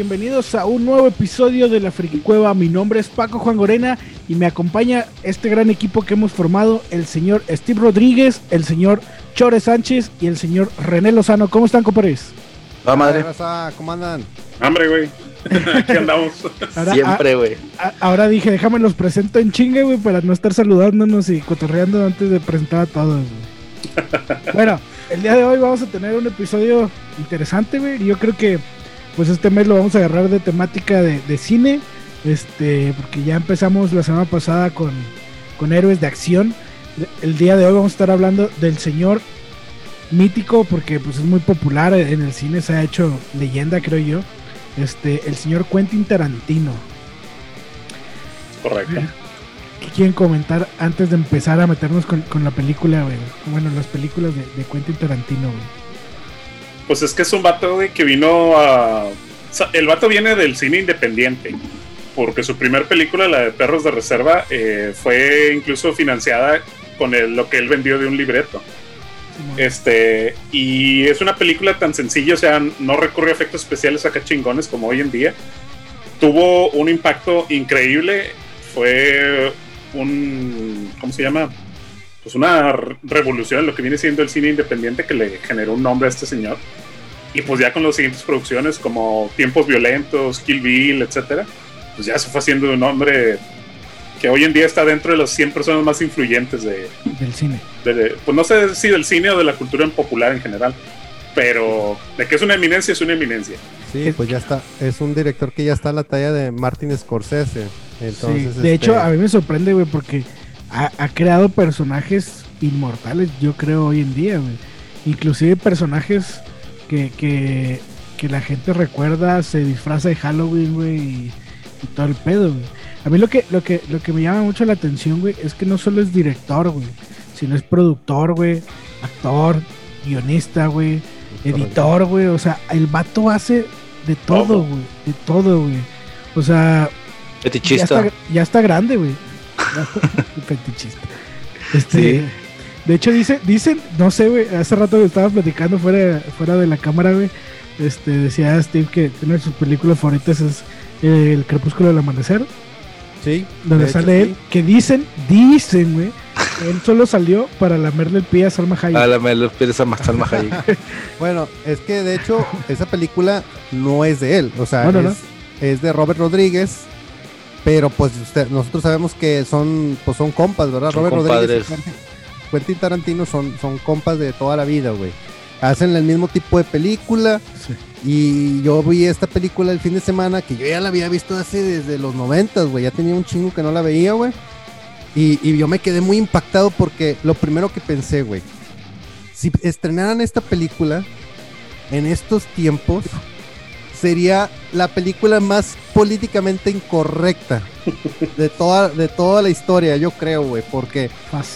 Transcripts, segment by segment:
Bienvenidos a un nuevo episodio de La Friki Cueva. Mi nombre es Paco Juan Gorena y me acompaña este gran equipo que hemos formado: el señor Steve Rodríguez, el señor Chore Sánchez y el señor René Lozano. ¿Cómo están, compadres? Va, madre. ¿Cómo andan? Hambre, güey. Aquí andamos. Siempre, güey. Ahora dije, déjame los presento en chingue, güey, para no estar saludándonos y cotorreando antes de presentar a todos. bueno, el día de hoy vamos a tener un episodio interesante, güey. Yo creo que pues este mes lo vamos a agarrar de temática de, cine. Este, porque ya empezamos la semana pasada con, con héroes de acción. El día de hoy vamos a estar hablando del señor mítico, porque pues es muy popular en el cine, se ha hecho leyenda, creo yo. Este, el señor Quentin Tarantino. Correcto. ¿Qué quieren comentar antes de empezar a meternos con, la película, güey? Bueno, las películas de, de Quentin Tarantino, güey. Pues es que es un vato, que vino a. el vato viene del cine independiente. Porque su primer película, la de Perros de Reserva, eh, fue incluso financiada con lo que él vendió de un libreto. este, y es una película tan sencilla, o sea, no recurre a efectos especiales acá chingones como hoy en día. Tuvo un impacto increíble. Fue un. ¿Cómo se llama? Pues una revolución en lo que viene siendo el cine independiente que le generó un nombre a este señor. Y pues ya con las siguientes producciones como Tiempos Violentos, Kill Bill, etcétera, pues ya se fue haciendo un nombre que hoy en día está dentro de las 100 personas más influyentes de, del cine. pues no sé si del cine o de la cultura en popular en general, pero de que es una eminencia, es una eminencia. Sí, pues ya está, es un director que ya está a la talla de Martin Scorsese. Entonces, de hecho, este a mí me sorprende, güey, porque ha, creado personajes inmortales, yo creo, hoy en día, Inclusive personajes que, que, la gente recuerda, se disfraza de Halloween, güey, y, todo el pedo, A mí lo que, lo que, lo que me llama mucho la atención, güey, es que no solo es director, güey, sino es productor, güey, actor, guionista, güey, editor, güey. O sea, el vato hace de todo, güey, de todo, güey. O sea, ya está, ya está grande, güey. Este, De hecho, dice, dicen, no sé, güey, hace rato que estaba platicando fuera, fuera de la cámara, güey. Este, decía Steve que una de sus películas favoritas es eh, El Crepúsculo del Amanecer. Sí. Donde sale él, que dicen, dicen, güey, él solo salió para lamerle el pie a Salma Hayek. A lamerle el pie a Salma Hayek. bueno, es que de hecho, esa película no es de él, o sea, es de Robert Rodríguez pero pues usted, nosotros sabemos que son, pues son compas, ¿verdad? Robert Rodríguez y Quentin Tarantino son, son compas de toda la vida, güey. Hacen el mismo tipo de película. Y yo vi esta película el fin de semana que yo ya la había visto hace desde los noventas, güey. Ya tenía un chingo que no la veía, güey. Y, y yo me quedé muy impactado porque lo primero que pensé, güey. Si estrenaran esta película en estos tiempos, sería la película más políticamente incorrecta de toda, de toda la historia, yo creo, güey, porque,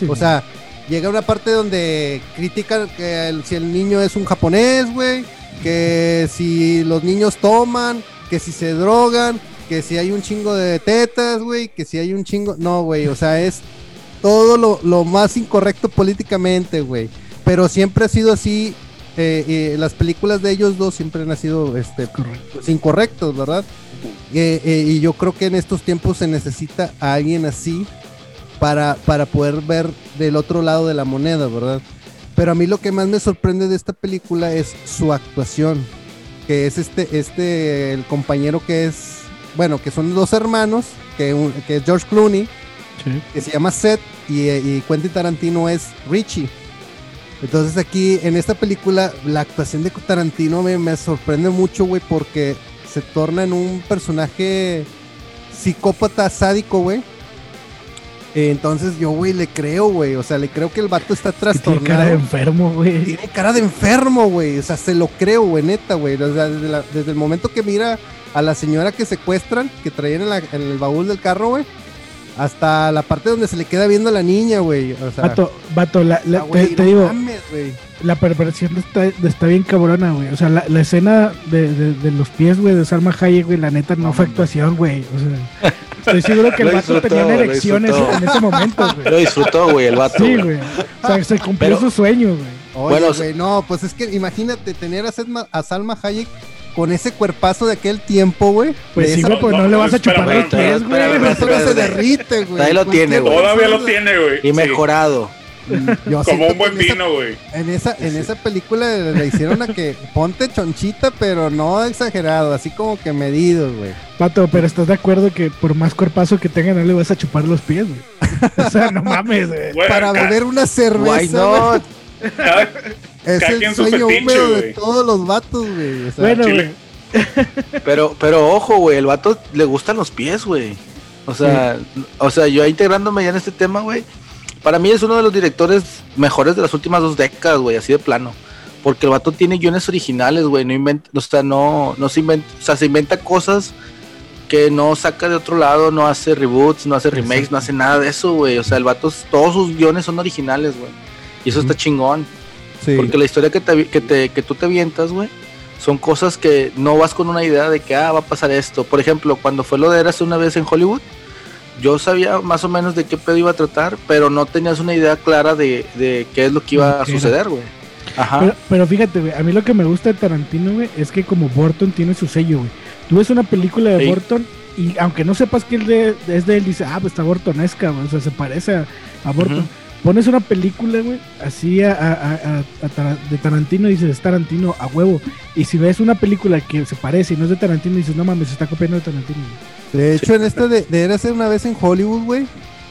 o sea, llega una parte donde critican que si el niño es un japonés, güey, que si los niños toman, que si se drogan, que si hay un chingo de tetas, güey, que si hay un chingo, no, güey, o sea, es todo lo, lo más incorrecto políticamente, güey. Pero siempre ha sido así eh, las películas de ellos dos siempre han sido este, incorrectos, ¿verdad? Eh, eh, y yo creo que en estos tiempos se necesita a alguien así para, para poder ver del otro lado de la moneda, ¿verdad? Pero a mí lo que más me sorprende de esta película es su actuación, que es este, este, el compañero que es, bueno, que son dos hermanos, que, que es George Clooney, que se llama Seth, y, y Quentin Tarantino es Richie. Entonces aquí en esta película la actuación de Tarantino me, sorprende mucho, güey, porque se torna en un personaje psicópata sádico, güey. Entonces yo, güey, le creo, güey. O sea, le creo que el vato está trastornado. Tiene cara de enfermo, güey. Tiene cara de enfermo, güey. O sea, se lo creo, güey, neta, güey. O sea, desde, el momento que mira a la señora que secuestran, que traían en el baúl del carro, güey hasta la parte donde se le queda viendo a la niña, güey. O sea, vato, vato, la, ah, te, digo, la perversión está, está bien cabrona, güey. O sea, la, la escena de, de, los pies, güey, de Salma Hayek, güey, la neta no, fue actuación, güey. O sea, estoy seguro que el vato tenía una erección en ese momento, güey. Lo disfrutó, güey, el vato. Sí, güey. O sea, se cumplió su sueño, güey. bueno, güey, no, pues es que imagínate tener a, a Salma Hayek con ese cuerpazo de aquel tiempo, güey. Pues sí, güey, pues no, no, le vas a chupar los pies, güey. se derrite, güey. Ahí lo tiene, güey. Todavía lo tiene, güey. Y mejorado. Yo Como un buen vino, güey. En esa, en esa película le hicieron a que ponte chonchita, pero no exagerado, así como que medido, güey. Pato, pero estás de acuerdo que por más cuerpazo que tenga, no le vas a chupar los pies, güey. O sea, no mames, güey. Para beber una Why cerveza, güey, not? es cada el sueño húmedo de todos los vatos, güey. O sea, Bueno, güey. Pero, pero ojo, güey, el vato le gustan los pies, güey. O sea, o sea, yo integrándome ya en este tema, güey. Para mí es uno de los directores mejores de las últimas dos décadas, güey, así de plano. Porque el vato tiene guiones originales, güey, no inventa, o sea, no, no se inventa, o sea, se inventa cosas que no saca de otro lado, no hace reboots, no hace remakes, no hace nada de eso, güey. O sea, el vato, todos sus guiones son originales, güey. Y eso está chingón. Sí. Porque la historia que, te, que, te, que tú te avientas, güey, son cosas que no vas con una idea de que, ah, va a pasar esto. Por ejemplo, cuando fue lo de Érase una vez en Hollywood, yo sabía más o menos de qué pedo iba a tratar, pero no tenías una idea clara de, de qué es lo que iba a suceder, güey. Ajá. Pero, pero fíjate, güey, a mí lo que me gusta de Tarantino, güey, es que como Burton tiene su sello, güey. Tú ves una película de Sí. Burton y aunque no sepas que es de, es de él, dice, ah, pues está Burtonesca, güey, o sea, se parece a, a Burton. Pones una película, güey, así a, a- a- de Tarantino y dices, es Tarantino a huevo. Y si ves una película que se parece y no es de Tarantino, dices, no mames, se está copiando de Tarantino. güey". De hecho, en esta de, de Érase una vez en Hollywood, güey.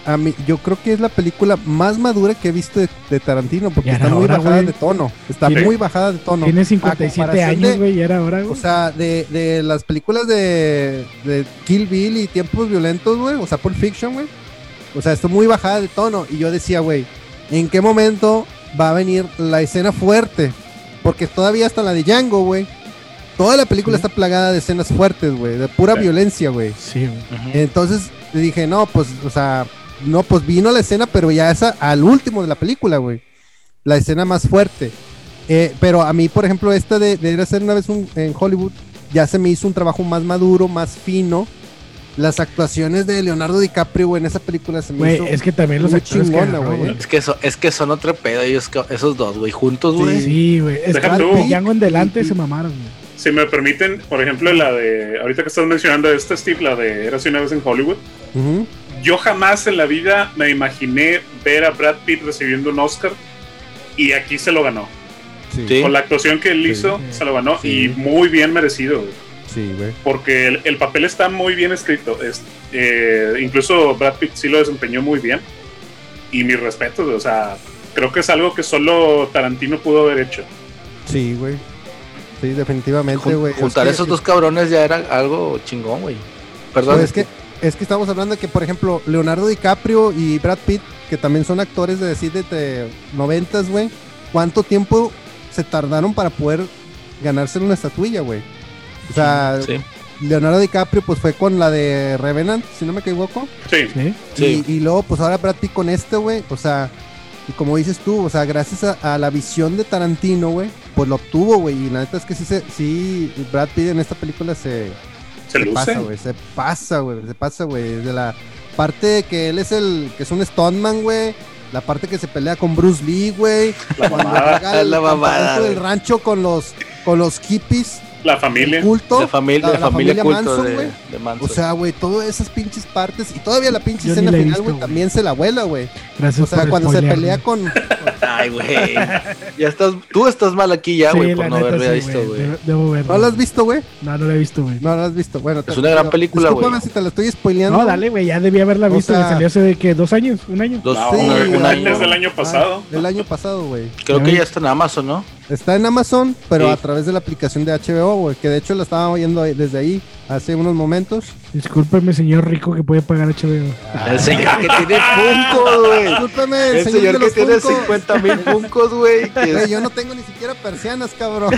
A mí, yo creo que es la película más madura que he visto de, de Tarantino, porque está era muy hora, bajada de tono. Está Tiene- muy bajada de tono. Tiene A 57 comparación años, güey, y era ahora, güey. O sea, de, de las películas de, de Kill Bill y Tiempos Violentos, güey. O sea, Pulp Fiction, güey. O sea, está muy bajada de tono. Y yo decía, güey, ¿en qué momento va a venir la escena fuerte? Porque todavía hasta la de Django, güey. Toda la película Sí. está plagada de escenas fuertes, güey. De pura Sí. violencia, güey. sí, güey. Ujú. Entonces le dije, no, pues, o sea, no, pues vino la escena, pero ya esa al último de la película, güey. La escena más fuerte. Eh, pero a mí, por ejemplo, esta de, de ir a hacer una vez un- en Hollywood, ya se me hizo un trabajo más maduro, más fino. Las actuaciones de Leonardo DiCaprio, en esa película se me Güey, hizo. es que también los actores chingona, güey. Es que, eso, es que son otro pedo ellos, esos dos, güey, juntos, güey. Sí, güey. Es. Django en delante Y- se mamaron, güey. Si me permiten, por ejemplo, la de. Ahorita que estás mencionando este Steve, la de Érase una vez en Hollywood. Yo jamás en la vida me imaginé ver a Brad Pitt recibiendo un Oscar. Y aquí se lo ganó. Sí, Sí. Con la actuación que él Sí. hizo, se lo ganó. Sí. Y muy bien merecido. güey. Sí, güey. porque el, el papel está muy bien escrito. Es, eh, incluso Brad Pitt sí lo desempeñó muy bien. Y mis respetos, o sea, creo que es algo que solo Tarantino pudo haber hecho. Sí, güey. Sí, definitivamente, Jun- güey. Es juntar que- esos dos cabrones ya era algo chingón, güey. Perdón. Pues es que es que estamos hablando de que, por ejemplo, Leonardo DiCaprio y Brad Pitt, que también son actores de decir de noventas, güey, ¿cuánto tiempo se tardaron para poder ganarse una estatuilla, güey? O sea, Sí. Leonardo DiCaprio pues fue con la de Revenant, si no me equivoco, Sí, Sí. Sí. y, y luego pues ahora Brad Pitt con este, güey, o sea, y como dices tú, o sea, gracias a, a la visión de Tarantino, güey, pues lo obtuvo, güey, y la neta es que sí, se, sí, Brad Pitt en esta película se, se se luce. pasa, güey, se pasa, güey, se pasa, güey. De la parte de que él es el, que es un stuntman, güey. La parte que se pelea con Bruce Lee, güey. La Cuando mamada, La mamada, del rancho con los, con los hippies, la familia. el culto. La familia, la- la, la familia, familia culto Manson, de, güey. de Manson. O sea, güey, todas esas pinches partes. Y todavía la pinche escena final, güey, también se la vuela, güey. Gracias O sea, por cuando se pelea con. Ay, güey. Ya estás, tú estás mal aquí ya, güey, por no haberla sí, visto, güey. Debo, debo verlo. ¿No la has visto, güey? No, no la he visto, güey. No la has visto. Bueno, Es una gran película, güey. Discúlpame si te la estoy spoileando. No, dale, güey, ya debí haberla visto. salió hace de que dos años, un año. Dos, un, año. Es del año pasado. Ah, el año pasado, güey. Creo que ya está en Amazon, ¿no? Está en Amazon, pero Sí. a través de la aplicación de HBO, güey, que de hecho la estaba viendo ahí- desde ahí hace unos momentos. Discúlpeme, señor rico, que puede pagar HBO. El señor que tiene puncos, güey. Discúlpeme, el, El señor, señor de que los tiene Funkos. 50 mil puncos, güey. es- yo no tengo ni siquiera persianas, cabrón.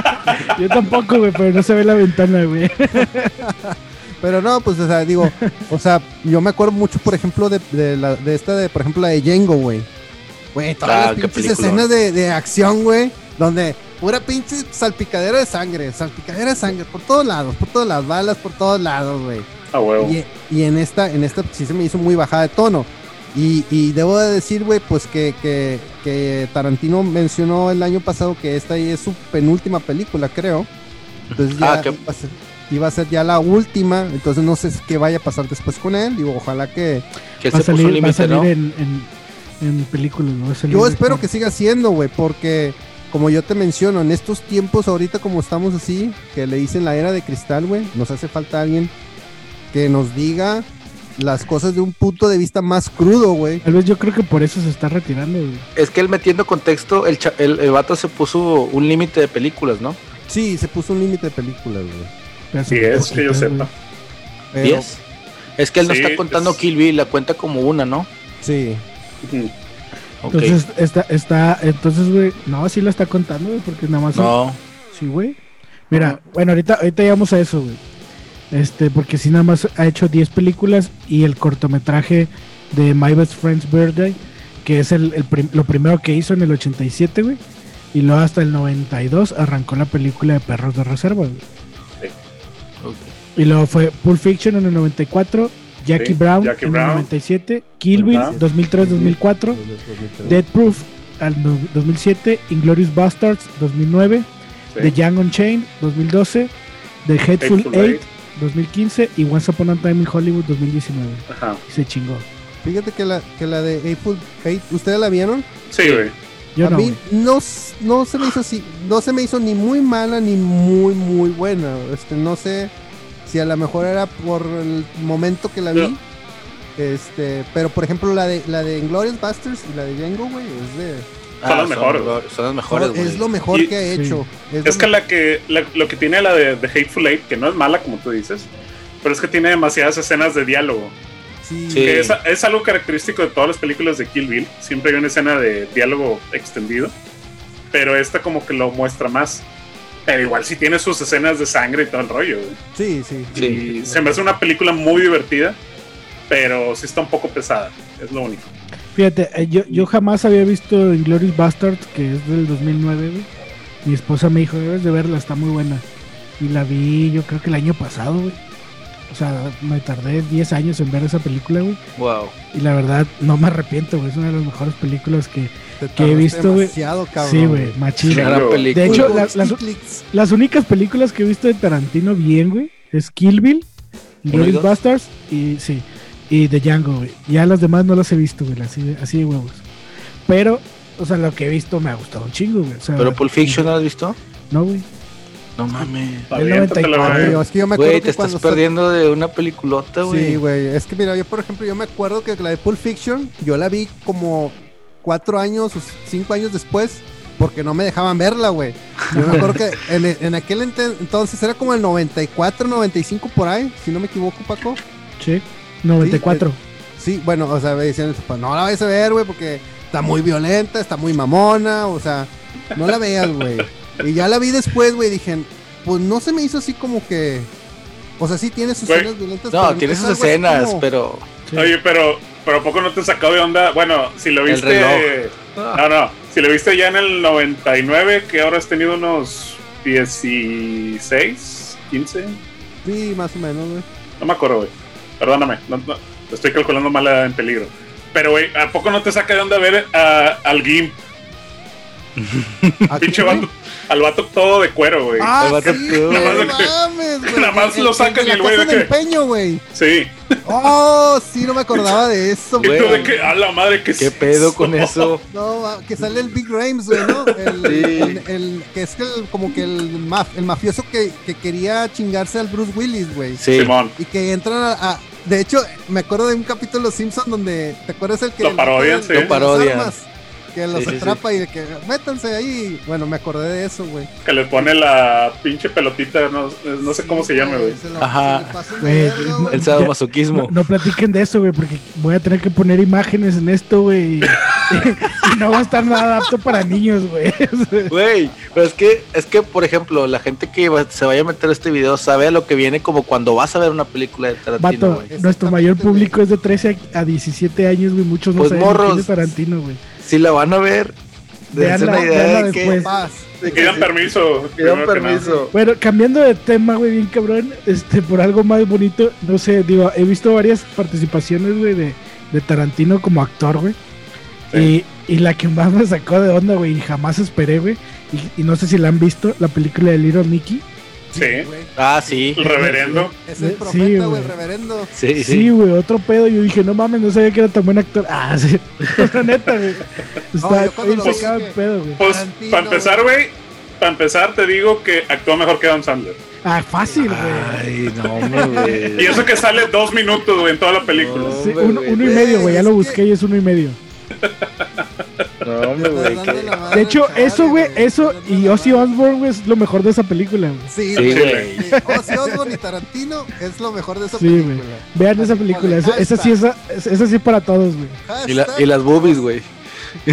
Yo tampoco, güey, pero no se ve la ventana, güey. Pero no, pues, o sea, digo, o sea, yo me acuerdo mucho, por ejemplo, de, de, la, de esta, de, por ejemplo, la de Django, güey. Güey, todas Ah, las escenas de, de acción, güey, donde pura pinche salpicadera de sangre, salpicadera de sangre, por todos lados, por todas las balas, por todos lados, güey. A huevo. Y, y en esta, en esta sí se me hizo muy bajada de tono. Y, y debo de decir, güey, pues que, que, que Tarantino mencionó el año pasado que esta es su penúltima película, creo. Entonces ya Ah, que- iba, a ser, iba a ser ya la última. Entonces no sé qué vaya a pasar después con él. Digo, ojalá que. Que Va salir, va a límite, salir ¿no? en, en, en películas, ¿no? Yo espero que siga siendo, güey, porque como yo te menciono, en estos tiempos ahorita como estamos así, que le dicen la era de cristal, güey, nos hace falta alguien que nos diga las cosas de un punto de vista más crudo, güey. Tal vez yo creo que por eso se está retirando, güey. Es que él metiendo contexto, el, cha- el, el vato se puso un límite de películas, ¿no? Sí, se puso un límite de películas, güey. Sí, es que yo sepa. Es que él no Sí, está contando es- Kill Bill, la cuenta como una, ¿no? Sí. Ujú. Entonces, está, está, entonces, güey, no, sí lo está contando, güey, porque nada más no. Sí, güey. Mira, bueno, ahorita, ahorita llegamos a eso, güey. Este, porque sí nada más ha hecho 10 películas y el cortometraje de My Best Friend's Birthday, que es el, el prim- lo primero que hizo en el 87, güey. Y luego hasta el 92 arrancó la película de Perros de Reserva, güey. Ok. Y luego fue Pulp Fiction en el 94, Jackie Sí, Brown Jackie en Brown. el 97, Kill Bill Ajá. 2003-2004, Dead Proof al no- 2007, Inglorious Bastards 2009, Sí. The Young Unchained 2012, The Hateful, Hateful Eight Eight. 2015 y Once Upon a Time in Hollywood 2019. Ajá. Y se chingó. Fíjate que la, que la de April Eight, ¿ustedes la vieron? Sí, güey. Yo a no. mí no, no se me hizo así, no se me hizo ni muy mala ni muy muy buena. Este, no sé si a lo mejor era por el momento que la vi. No. Este, pero por ejemplo la de la de Inglorious Basterds y la de Django, güey, es de Son las mejores, lo- Son las mejores, güey. es lo mejor Y- que ha sí. hecho. Es lo que la que la- lo que tiene la de, de Hateful Eight, que no es mala como tú dices, pero es que tiene demasiadas escenas de diálogo. sí, Sí. Que es, es algo característico de todas las películas de Kill Bill. Siempre hay una escena de diálogo extendido, pero esta como que lo muestra más. Pero igual sí tiene sus escenas de sangre y todo el rollo. güey. sí, sí. Sí. Y se me hace una película muy divertida, pero sí está un poco pesada. Es lo único. Fíjate, eh, yo, yo jamás había visto Inglorious Bastards, que es del 2009, güey. Mi esposa me dijo, debes de verla, está muy buena. Y la vi yo creo que el año pasado, güey. O sea, me tardé 10 años en ver esa película, güey. Wow. Y la verdad, no me arrepiento, güey. Es una de las mejores películas que... Que he visto, güey. demasiado, cabrón. sí, güey, película. De hecho, la- las, las únicas películas que he visto de Tarantino bien, güey, es Kill Bill, ¿Uno y Glorious? Bastards y sí, y The Django, güey. Ya las demás no las he visto, güey, así de, así de huevos. Pero, o sea, lo que he visto me ha gustado un chingo, güey. O sea, ¿Pero Pulp Fiction no lo has visto? No, güey. No mames. El Aviéntatela, 94, güey. Ay, es que yo me acuerdo Güey, que te estás perdiendo de una peliculota, güey. Sí, güey. Es que mira, yo por ejemplo, yo me acuerdo que la de Pulp Fiction, yo la vi como cuatro años o cinco años después, porque no me dejaban verla, güey. Yo me acuerdo que en, en aquel ente- entonces era como el 94, 95 por ahí, si no me equivoco, Paco. Sí, 94. Sí, bueno, o sea, me decían, pues no la vayas a ver, güey, porque está muy violenta, está muy mamona, o sea, no la veas, güey. Y ya la vi después, güey, dije, pues no se me hizo así como que... O sea, sí tiene sus escenas violentas. No, tiene sus escenas, como- pero. Sí. Oye, pero, pero ¿a poco no te sacó de onda? Bueno, si lo El viste. reloj. No, no. Si lo viste ya en el 99, que ahora has tenido unos 16, 15. Sí, más o menos, güey. No me acuerdo, güey. Perdóname. No, no, estoy calculando mal en peligro. Pero, güey, ¿a poco no te saca de onda ver a- al Gimp? ¿A Pinche vato. Al vato todo de cuero, güey. Ah, El vato sí, todo, mames, güey. Nada más lo sacan y el güey de que- empeño, güey. Sí. Oh, sí, no me acordaba de eso, güey. de que, a la madre, que ¿Qué pedo con eso? No, que sale el Big Rames, güey, ¿no? El, Sí. el- el- que es el, como que el, maf- el mafioso que, que quería chingarse al Bruce Willis, güey. Sí. Simón. Y que entran a, a- De hecho, me acuerdo de un capítulo de Los Simpsons donde. ¿Te acuerdas el que. Lo parodian, sí. de Lo parodian. armas? Que los Sí, sí, sí. atrapa y de que métanse ahí. Bueno, me acordé de eso, güey. Que le pone la pinche pelotita, no, no sé cómo se llama, güey. Ajá. de Güey, no-. El sadomasoquismo. No, no platiquen de eso, güey, porque voy a tener que poner imágenes en esto, güey. Y, no va a estar nada apto para niños, güey. Güey, pero es que, es que, por ejemplo, la gente que va- se vaya a meter a este video sabe a lo que viene como cuando vas a ver una película de Tarantino, Vato, güey. Nuestro mayor público es de 13 a a 17 años, güey. Muchos no Pues, saben morros. es Tarantino, güey. Si la van a ver, dense Veanla- una idea de de que Pidan permiso. pidan permiso. Bueno, cambiando de tema, güey, bien cabrón, este, por algo más bonito, no sé, digo, he visto varias participaciones, güey, de, de Tarantino como actor, güey. Sí. Y, y la que más me sacó de onda, güey, y jamás esperé, güey, y, y no sé si la han visto, la película de Little Nicky. Sí. güey. Ah, sí. El reverendo. Es el Sí, profeta, güey. güey, el reverendo. Sí, sí. Sí, güey, otro pedo. Yo dije, no mames, no sabía que era tan buen actor. Ah, sí. La neta, güey. Está el que- pedo, güey. Pues, Tarantino, para empezar, güey, para empezar te digo que actúa mejor que Adam Sandler. Ah, fácil, güey. Ay, no, hombre, Y güey. eso que sale dos minutos, güey, en toda la película. No. Sí, uno, güey. uno y medio, güey. Ya lo busqué y es uno y medio. No, hombre, güey. Que- la madre De hecho, eso, güey, eso y Ozzy. Osbourne, güey, es lo mejor de esa película, güey. Sí, güey. güey. Sí, Ozzy Osbourne y Tarantino es lo mejor de esa Sí, güey. película. Vean esa película. Esa, esa sí, esa, esa sí es para todos, güey. Y, la- Hashtag y las boobies, güey.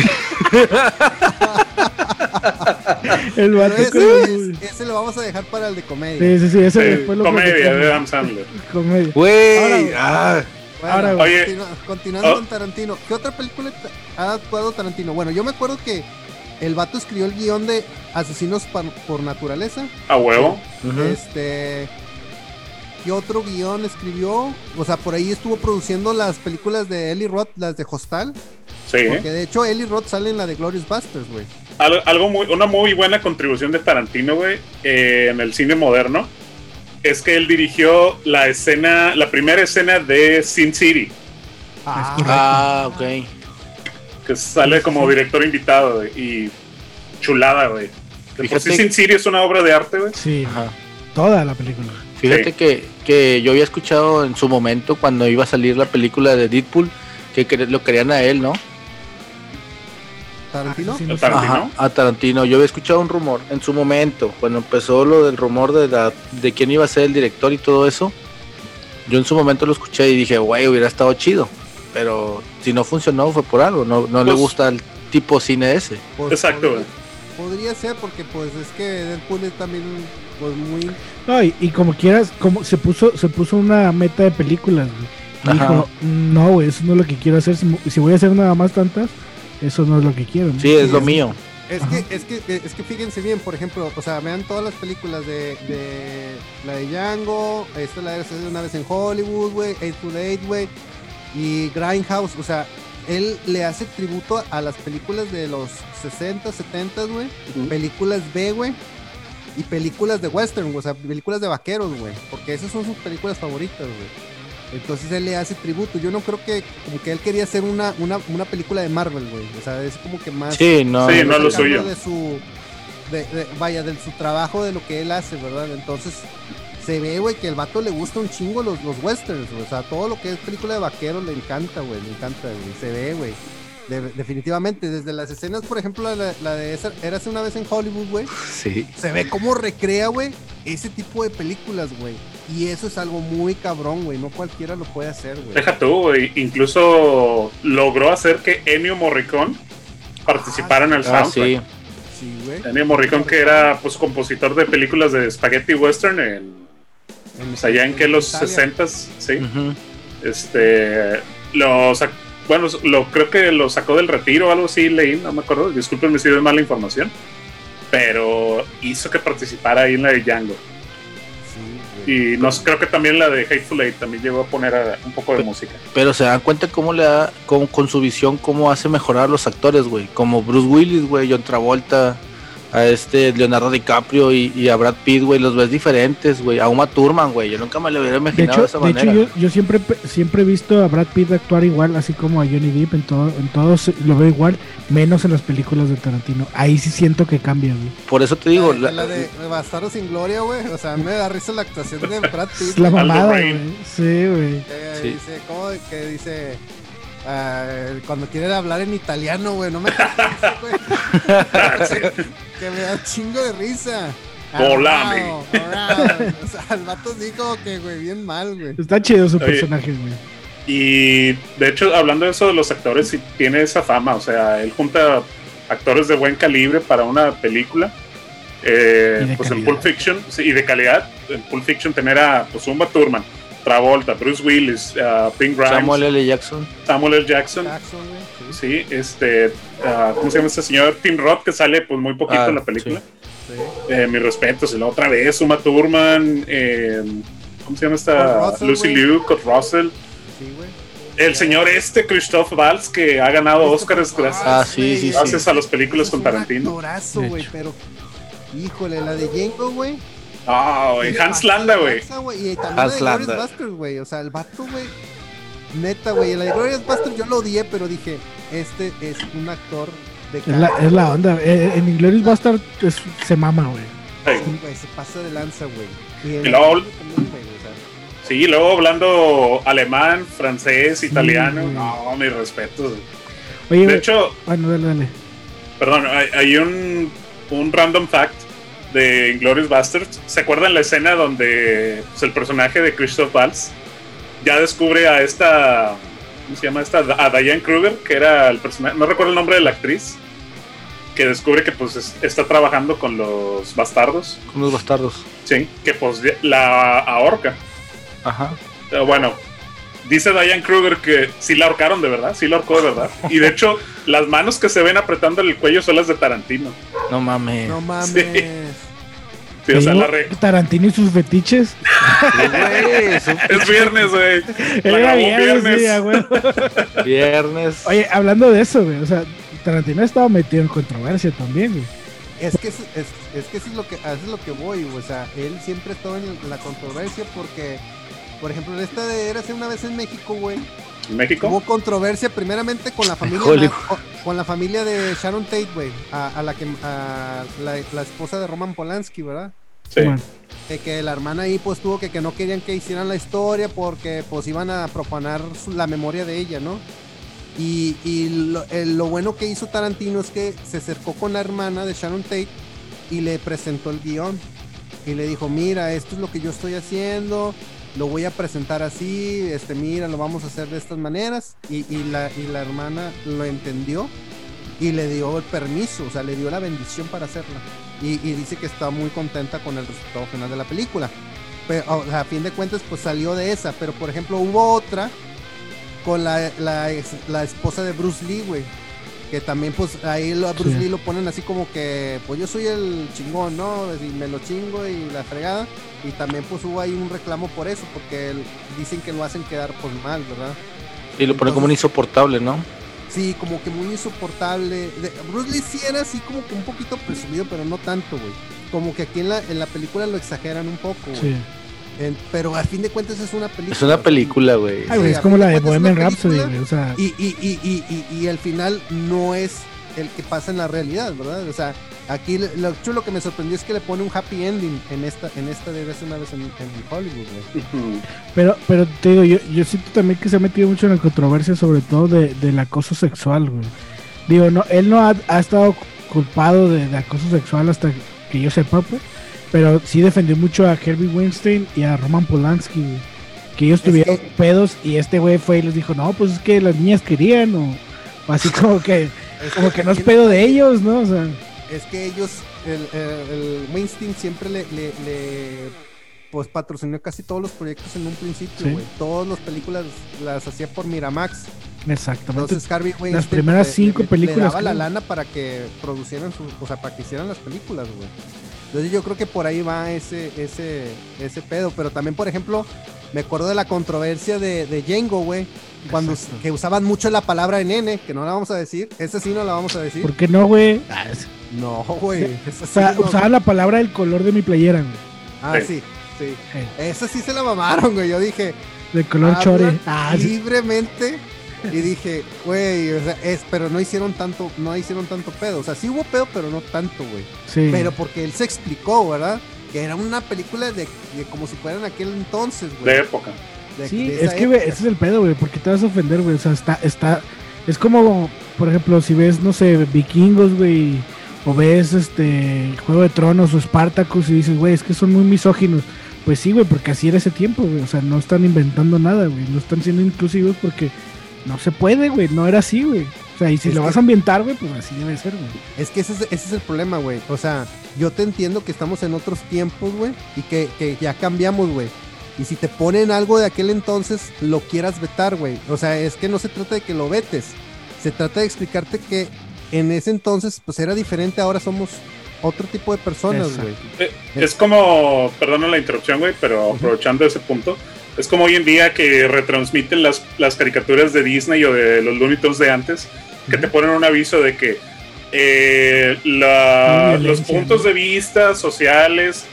El vato ese, es- ese lo vamos a dejar para el de comedia. Sí, sí, sí, ese Sí, después lo comedia de Adam Sandler. Comedia. Güey. Ahora, Ah, Bueno, Ahora. Oye. continuando Oh. con Tarantino. ¿Qué otra película ha actuado Tarantino? Bueno, yo me acuerdo que el vato escribió el guion de Asesinos por Naturaleza. A huevo. Este. ¿Qué otro guion escribió? O sea, por ahí estuvo produciendo las películas de Eli Roth, las de Hostal. Sí. Porque de hecho Eli Roth sale en la de Glorious Bastards, güey. Algo, algo muy, una muy buena contribución de Tarantino, güey, eh, en el cine moderno, es que él dirigió la escena, la primera escena de Sin City, Ah, Ah, ok. que sale como director invitado, y chulada, güey. Por sí Sin City es una obra de arte, güey. Sí, Ajá. toda la película. Fíjate Sí. que, que yo había escuchado en su momento cuando iba a salir la película de Deadpool que lo querían a él, ¿no? Tarantino. Ajá, a Tarantino. Yo había escuchado un rumor en su momento, cuando empezó lo del rumor de, la, de quién iba a ser el director y todo eso. Yo en su momento lo escuché y dije, güey, hubiera estado chido. Pero si no funcionó fue por algo, no, no le Pues- gusta el tipo cine ese. Pues, Exacto, podría, podría ser porque pues es que Deadpool es también pues muy No, y, y como quieras, como se puso, se puso una meta de películas, güey. Dijo, no, güey, eso no es lo que quiero hacer. Si voy a hacer nada más tantas, eso no es lo que quiero. ¿no? Sí, es lo mío. Es que, es que, es que fíjense bien, por ejemplo, o sea, vean todas las películas de, de la de Django, esta la de una vez en Hollywood, güey, Eight to Eight, güey, y Grindhouse, o sea, él le hace tributo a las películas de los 60, 70, güey, Ujú. películas B, güey, y películas de western, o sea, películas de vaqueros, güey, porque esas son sus películas favoritas, güey. Entonces él le hace tributo. Yo no creo que como que él quería hacer una, una, una película de Marvel, güey. O sea, es como que más Sí, no. Sí, no lo suyo. de su de, de- vaya de su trabajo de lo que él hace verdad entonces se ve güey que el vato le gusta un chingo los, los westerns o sea todo lo que es película de vaqueros le encanta güey le encanta güey se ve güey De- definitivamente desde las escenas por ejemplo la, la de esa Érase una vez en Hollywood güey Sí. se ve cómo recrea güey ese tipo de películas güey y eso es algo muy cabrón güey no cualquiera lo puede hacer güey Deja tú, güey. Incluso logró hacer que Ennio Morricone participara en el Ah, soundtrack. sí. sí güey Ennio Morricone, que era pues compositor de películas de spaghetti western en, En- pues, allá en que los Italia. 60s, sí. Este, lo sac- bueno, lo creo que lo sacó del retiro o algo así, leí, no me acuerdo. Discúlpenme si doy mala información. Pero hizo que participara ahí en la de Django. Y no creo que también la de Hateful Eight también llegó a poner a- un poco de música. Pero se dan cuenta cómo le da, con, con su visión, cómo hace mejorar a los actores, güey. Como Bruce Willis, güey, John Travolta, a este Leonardo DiCaprio y, y a Brad Pitt, güey. Los ves diferentes, güey. A Uma Thurman, güey. Yo nunca me lo hubiera De imaginado hecho, de esa de hecho manera. yo, yo siempre pe- siempre he visto a Brad Pitt actuar igual, así como a Johnny Depp en todo, en todos lo veo igual, menos en las películas de Tarantino. Ahí sí siento que cambia, güey. Por eso te digo, la, la- la de Bastardo sin Gloria, güey. O sea, me da risa la actuación de Brad Pitt. Es la mamada, güey. Sí, güey. Eh, Sí. Dice, ¿cómo que dice? Ah, cuando quiere hablar en italiano, güey. No me. Que me da chingo de risa. Volame. Arrao, arrao. O sea, el vato sí como que, güey, bien mal, güey. Está chido su Oye. personaje, güey. Y de hecho, hablando de eso de los actores, sí tiene esa fama. O sea, él junta actores de buen calibre para una película. Eh, pues en. Pulp Fiction, sí, y de calidad. En Pulp Fiction tener a pues, Uma Thurman, Travolta, Bruce Willis, uh, Pink Grimes, Samuel L. Jackson. Samuel L. Jackson. Jackson. Sí, Sí, este, ah, ¿cómo se llama este señor? Tim Roth, que sale pues muy poquito Ah, en la película. sí. Eh, mis respetos, y la otra vez, Uma Thurman, eh, ¿cómo se llama esta? Russell, Lucy. Liu, Kurt Russell. Sí, güey. El señor este, Christoph Waltz, que ha ganado Oscars gracias, Ah, sí, sí, sí. gracias a las películas Es con un Tarantino. actorazo, pero híjole, la de Django, güey. Ah, güey, Hans Landa, güey. Y también Hans la de Glorious Landa. Busters, güey. O sea, el vato, güey. Neta, güey. La de Glorious Busters yo lo odié, pero dije, este es un actor de Es la, es la onda. Eh, en Inglourious Bastard es- se mama, güey. Sí, se pasa de lanza, güey. Y Y el luego- también, güey, o sea, Sí, luego hablando alemán, francés, italiano. güey. No, mis respetos. Oye, De hecho, Bueno, dale, dale. perdón, hay, hay un, un random fact de Glorious Bastards. ¿Se acuerdan la escena donde pues, el personaje de Christoph Waltz ya descubre a esta. ¿Cómo se llama esta? A Diane Kruger, que era el personaje. No recuerdo el nombre de la actriz. Que descubre que pues es- está trabajando con los bastardos. Con los bastardos. Sí, que pues la ahorca. Ajá. Pero bueno, dice Diane Kruger que sí la ahorcaron de verdad, sí la ahorcó de verdad. Y de hecho, las manos que se ven apretando el cuello son las de Tarantino. No mames. No mames. Sí, o sea, Te la digo, re- Tarantino y sus fetiches. Sí, es viernes, güey. Era viernes. Oye, hablando de eso, güey. O sea, Tarantino ha estado metido en controversia también, güey. Es que, es, es, es que es lo que, es lo que voy, güey. O sea, él siempre estaba en la controversia porque, por ejemplo, en esta de Érase una vez en México, güey. ¿En México? Hubo controversia primeramente con la familia Hollywood. con, la familia de Sharon Tate, güey, a, a la que a la, la esposa de Roman Polanski, ¿verdad? Sí. Que la hermana ahí pues tuvo que, que no querían que hicieran la historia porque pues iban a profanar su- la memoria de ella, ¿no? Y, y lo, lo bueno que hizo Tarantino es que se acercó con la hermana de Sharon Tate y le presentó el guion. Y le dijo, mira, esto es lo que yo estoy haciendo, lo voy a presentar así, este, mira, lo vamos a hacer de estas maneras. Y, y la, y la hermana lo entendió y le dio el permiso, o sea, le dio la bendición para hacerla. Y, dice que está muy contenta con el resultado final de la película. Pero a fin de cuentas, pues salió de esa. Pero por ejemplo, hubo otra con la, la, la esposa de Bruce Lee, güey. Que también, pues ahí lo- a Bruce Sí. Lee lo ponen así como que, pues yo soy el chingón, ¿no? Y me lo chingo y la fregada. Y también, pues hubo ahí un reclamo por eso, porque el- dicen que lo hacen quedar, pues mal, ¿verdad? Y lo pone como un insoportable, ¿no? Sí, como que muy insoportable. De- Bruce Lee sí era así como que un poquito presumido, pero no tanto, güey. Como que aquí en la, en la película lo exageran un poco, güey. sí. En- pero al fin de cuentas es una película. Es una película, güey. Es a como fin la de de cuentas es Bohemian una Rhapsody, película. güey. O sea, Y, y, y, y, y, y al final no es el que pasa en la realidad, ¿verdad? O sea, aquí lo chulo que me sorprendió es que le pone un happy ending en esta, en esta de vez una vez en, en Hollywood, güey. Pero, pero te digo, yo, yo siento también que se ha metido mucho en la controversia, sobre todo de, del acoso sexual, güey. Digo, no, él no ha, ha estado culpado de, de acoso sexual hasta que yo sepa, pues. Pero sí defendió mucho a Herbie Weinstein y a Roman Polanski. Que ellos Es tuvieron que- pedos y este güey fue y les dijo, no, pues es que las niñas querían, o, o así como que, como que no es pedo de ellos, ¿no? O sea, Es que ellos, el, el, Weinstein siempre le, le, le, pues patrocinó casi todos los proyectos en un principio, Sí. güey. Todas las películas las hacía por Miramax. exactamente. Entonces Harvey Weinstein primeras le- cinco le- películas, le daba la lana para que producieran sus, o sea, para que hicieran las películas, güey. Entonces yo creo que por ahí va ese, ese, ese pedo. Pero también, por ejemplo, me acuerdo de la controversia de, de Django, güey. Cuando Exacto. que usaban mucho la palabra nene, que no la vamos a decir. Esa sí no la vamos a decir. ¿Por qué no, güey? Ah, No, güey. sí sea, no- usaban la palabra del color de mi playera, güey. Ah, Sí. sí, sí. Esa sí se la mamaron, güey. Yo dije, del color chore. Ah, sí. Y dije, güey, o sea, es, pero no hicieron tanto, no hicieron tanto pedo. O sea, sí hubo pedo, pero no tanto, güey. Sí. Pero porque él se explicó, ¿verdad? Que era una película de, de como si fuera en aquel entonces, güey. De época. De- Sí, de es que, güey, ese es el pedo, güey, porque te vas a ofender, güey. O sea, está, está, es como, por ejemplo, si ves, no sé, vikingos, güey, o ves, este, Juego de Tronos o Spartacus y dices, güey, es que son muy misóginos. Pues sí, güey, porque así era ese tiempo, güey. O sea, no están inventando nada, güey. No están siendo inclusivos porque no se puede, güey. No era así, güey. O sea, y si Es lo que- vas a ambientar, güey, pues así debe ser, güey. Es que ese es, ese es el problema, güey. O sea, yo te entiendo que estamos en otros tiempos, güey, y que, que ya cambiamos, güey. Y si te ponen algo de aquel entonces, lo quieras vetar, güey. O sea, es que no se trata de que lo vetes. Se trata de explicarte que en ese entonces, pues era diferente. Ahora somos otro tipo de personas, güey. Eh, Es como, perdona la interrupción, güey, pero aprovechando ese punto, es como hoy en día que retransmiten las, las caricaturas de Disney o de los Looney Tunes de antes, que te ponen un aviso de que eh, la- los puntos de vista sociales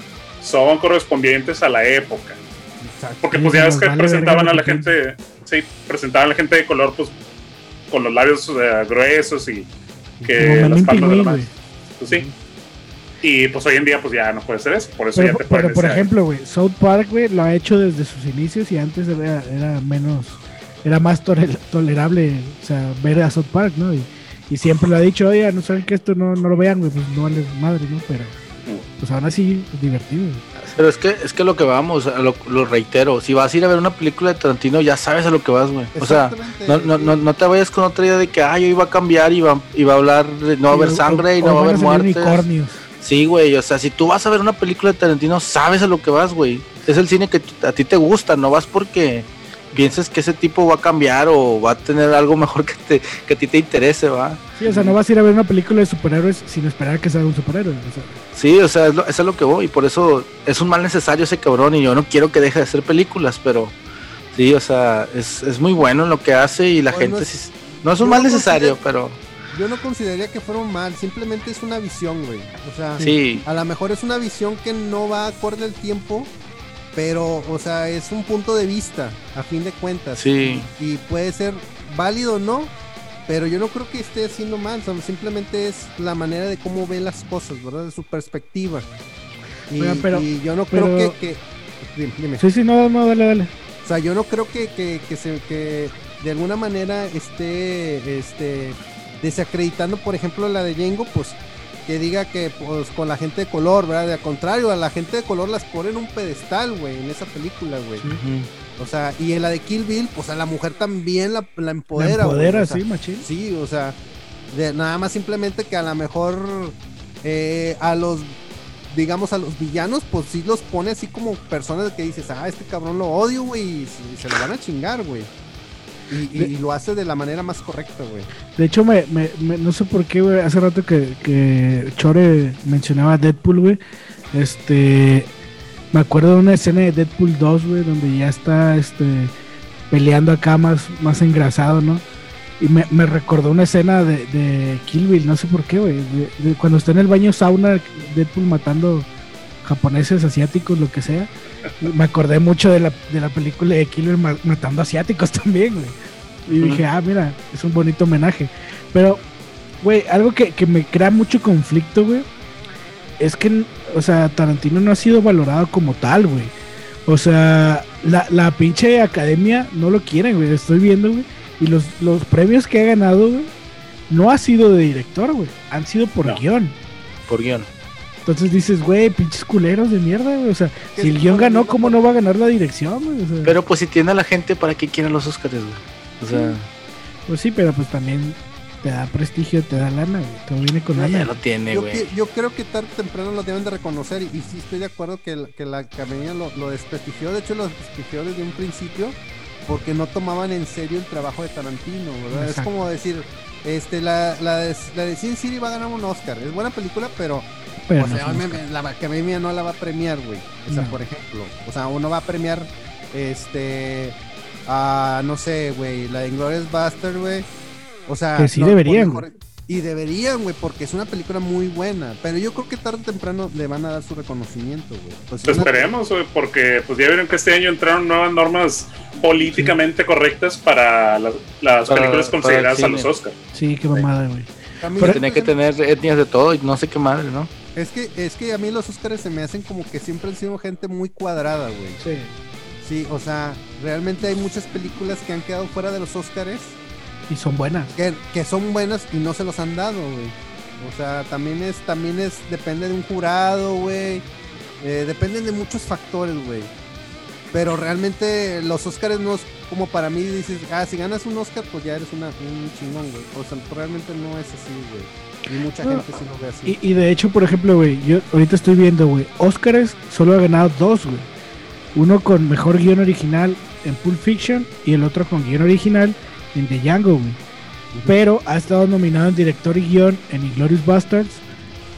son correspondientes a la época. Exacto. Porque pues ya ves que vale presentaban a la gente, sí, presentaban a la gente de color pues con los labios eh, gruesos y que las palmas de la mano. Pues sí. Y pues hoy en día pues ya no puede ser eso, por eso Pero, ya te pero, por decir, ejemplo, güey, South Park, güey, lo ha hecho desde sus inicios y antes era, era menos, era más tole- tolerable, o sea, ver a South Park, ¿no? Y, y siempre lo ha dicho, oye, no saben que esto no, no lo vean, güey, pues no vale madre, ¿no? Pero, pues aún así, es divertido, güey. Pero es que, es que lo que vamos, lo, lo reitero, si vas a ir a ver una película de Tarantino, ya sabes a lo que vas, güey. O sea, no, no, no, no te vayas con otra idea de que, ay, hoy va a cambiar y va, y va a hablar, de, no va a haber O- sangre y no va a haber unicornios. Sí, güey, o sea, si tú vas a ver una película de Tarantino, sabes a lo que vas, güey. Es el cine que a ti te gusta, no vas porque pienses que ese tipo va a cambiar o va a tener algo mejor que, te, que a ti te interese, va. Sí, o sea, no vas a ir a ver una película de superhéroes sin esperar que sea un superhéroe. o sea. Sí, o sea, es, lo, es a lo que voy, y por eso es un mal necesario ese cabrón, y yo no quiero que deje de hacer películas, pero sí, o sea, es, es muy bueno en lo que hace y la Pues no gente es- sí- no es un mal necesario, pero Yo no consideraría que fuera un mal, simplemente es una visión, güey. O sea, sí, a lo mejor es una visión que no va acorde al tiempo, pero, o sea, es un punto de vista, a fin de cuentas. sí. Y puede ser válido o no, pero yo no creo que esté haciendo mal, o sea, simplemente es la manera de cómo ve las cosas, ¿verdad? De su perspectiva. Y, Oiga, pero- y yo no creo pero- que... que- dime, dime. Sí, sí, no, no, dale, dale. O sea, yo no creo que, que, que se, que de alguna manera esté este, desacreditando, por ejemplo, la de Django, pues que diga que pues con la gente de color, ¿verdad? Al contrario, a la gente de color las pone en un pedestal, güey, en esa película, güey. O sea, y en la de Kill Bill, pues a la mujer también la, la La empodera, güey, empodera, o sea, sí, machín. Sí, o sea, de, nada más simplemente que a lo mejor eh, a los, digamos, a los villanos, pues sí los pone así como personas que dices, ah, este cabrón lo odio, güey, y, se- se lo van a chingar, güey. Y, y- y lo hace de la manera más correcta, güey. De hecho, me, me- me- no sé por qué, güey, hace rato que, que Chore mencionaba a Deadpool, güey. Este, me acuerdo de una escena de Deadpool 2, güey, donde ya está, este, peleando acá más, más engrasado, ¿no? Y me, me recordó una escena de, de Kill Bill, no sé por qué, güey. cuando está en el baño sauna, Deadpool matando japoneses, asiáticos, lo que sea. Me acordé mucho de la, de la película de Kill Bill ma- matando asiáticos también, güey. Y dije, ah, mira, es un bonito homenaje. Pero, güey, algo que, que me crea mucho conflicto, güey, es que, o sea, Tarantino no ha sido valorado como tal, güey. O sea, la, la pinche academia no lo quiere, güey. Estoy viendo, güey. Y los, los premios que ha ganado, güey, no ha sido de director, güey. Han sido por No. guion. por guion. Entonces dices, güey, pinches culeros de mierda, güey. O sea, si el guion ganó, ¿cómo no va a ganar la dirección, güey? O sea, Pero pues si tiene a la gente, ¿para qué quieren los Oscars, güey? O sea, pues sí, pero pues también te da prestigio, te da lana, güey. Todo viene con ya lana. lo tiene, Yo, güey. yo creo que tarde o temprano lo deben de reconocer y, y sí estoy de acuerdo que, el- que la academia lo, lo desprestigió, de hecho lo desprestigió desde un principio porque no tomaban en serio el trabajo de Tarantino, ¿verdad? Es como decir, este, la, la, de, la de Sin City va a ganar un Oscar, es buena película, pero, Pero o no sea, me- la academia no la va a premiar, güey. O sea, No. por ejemplo, o sea, uno va a premiar, este, a, no sé, güey, la de Inglourious Buster, güey. O sea, Que sí no, deberían, mejor- Y deberían, güey, porque es una película muy buena. Pero yo creo que tarde o temprano le van a dar su reconocimiento, güey. Pues Pues una- esperemos, güey, porque pues ya vieron que este año entraron nuevas normas políticamente correctas para las, las Para- películas consideradas a los Oscar. Sí, qué mamada, güey. Pero se tenía que tener etnias de todo y no sé qué madre, ¿no? Es que, es que a mí los Oscars se me hacen como que siempre han sido gente muy cuadrada, güey. Sí. Sí, o sea, realmente hay muchas películas que han quedado fuera de los Oscars Y son buenas. que, que son buenas y no se los han dado, güey. O sea, también es, también es, depende de un jurado, güey. Eh, dependen de muchos factores, güey. Pero realmente los Oscars no es como para mí dices, ah, si ganas un Oscar, pues ya eres una, un chingón, güey. O sea, realmente no es así, güey. Y mucha No. gente sí lo ve así. Y, y de hecho, por ejemplo, güey, yo ahorita estoy viendo, güey, Oscars solo ha ganado dos, güey. Uno con mejor guion original en Pulp Fiction y el otro con guion original en The Django, güey. Pero ha estado nominado en director y guion en Inglorious Bastards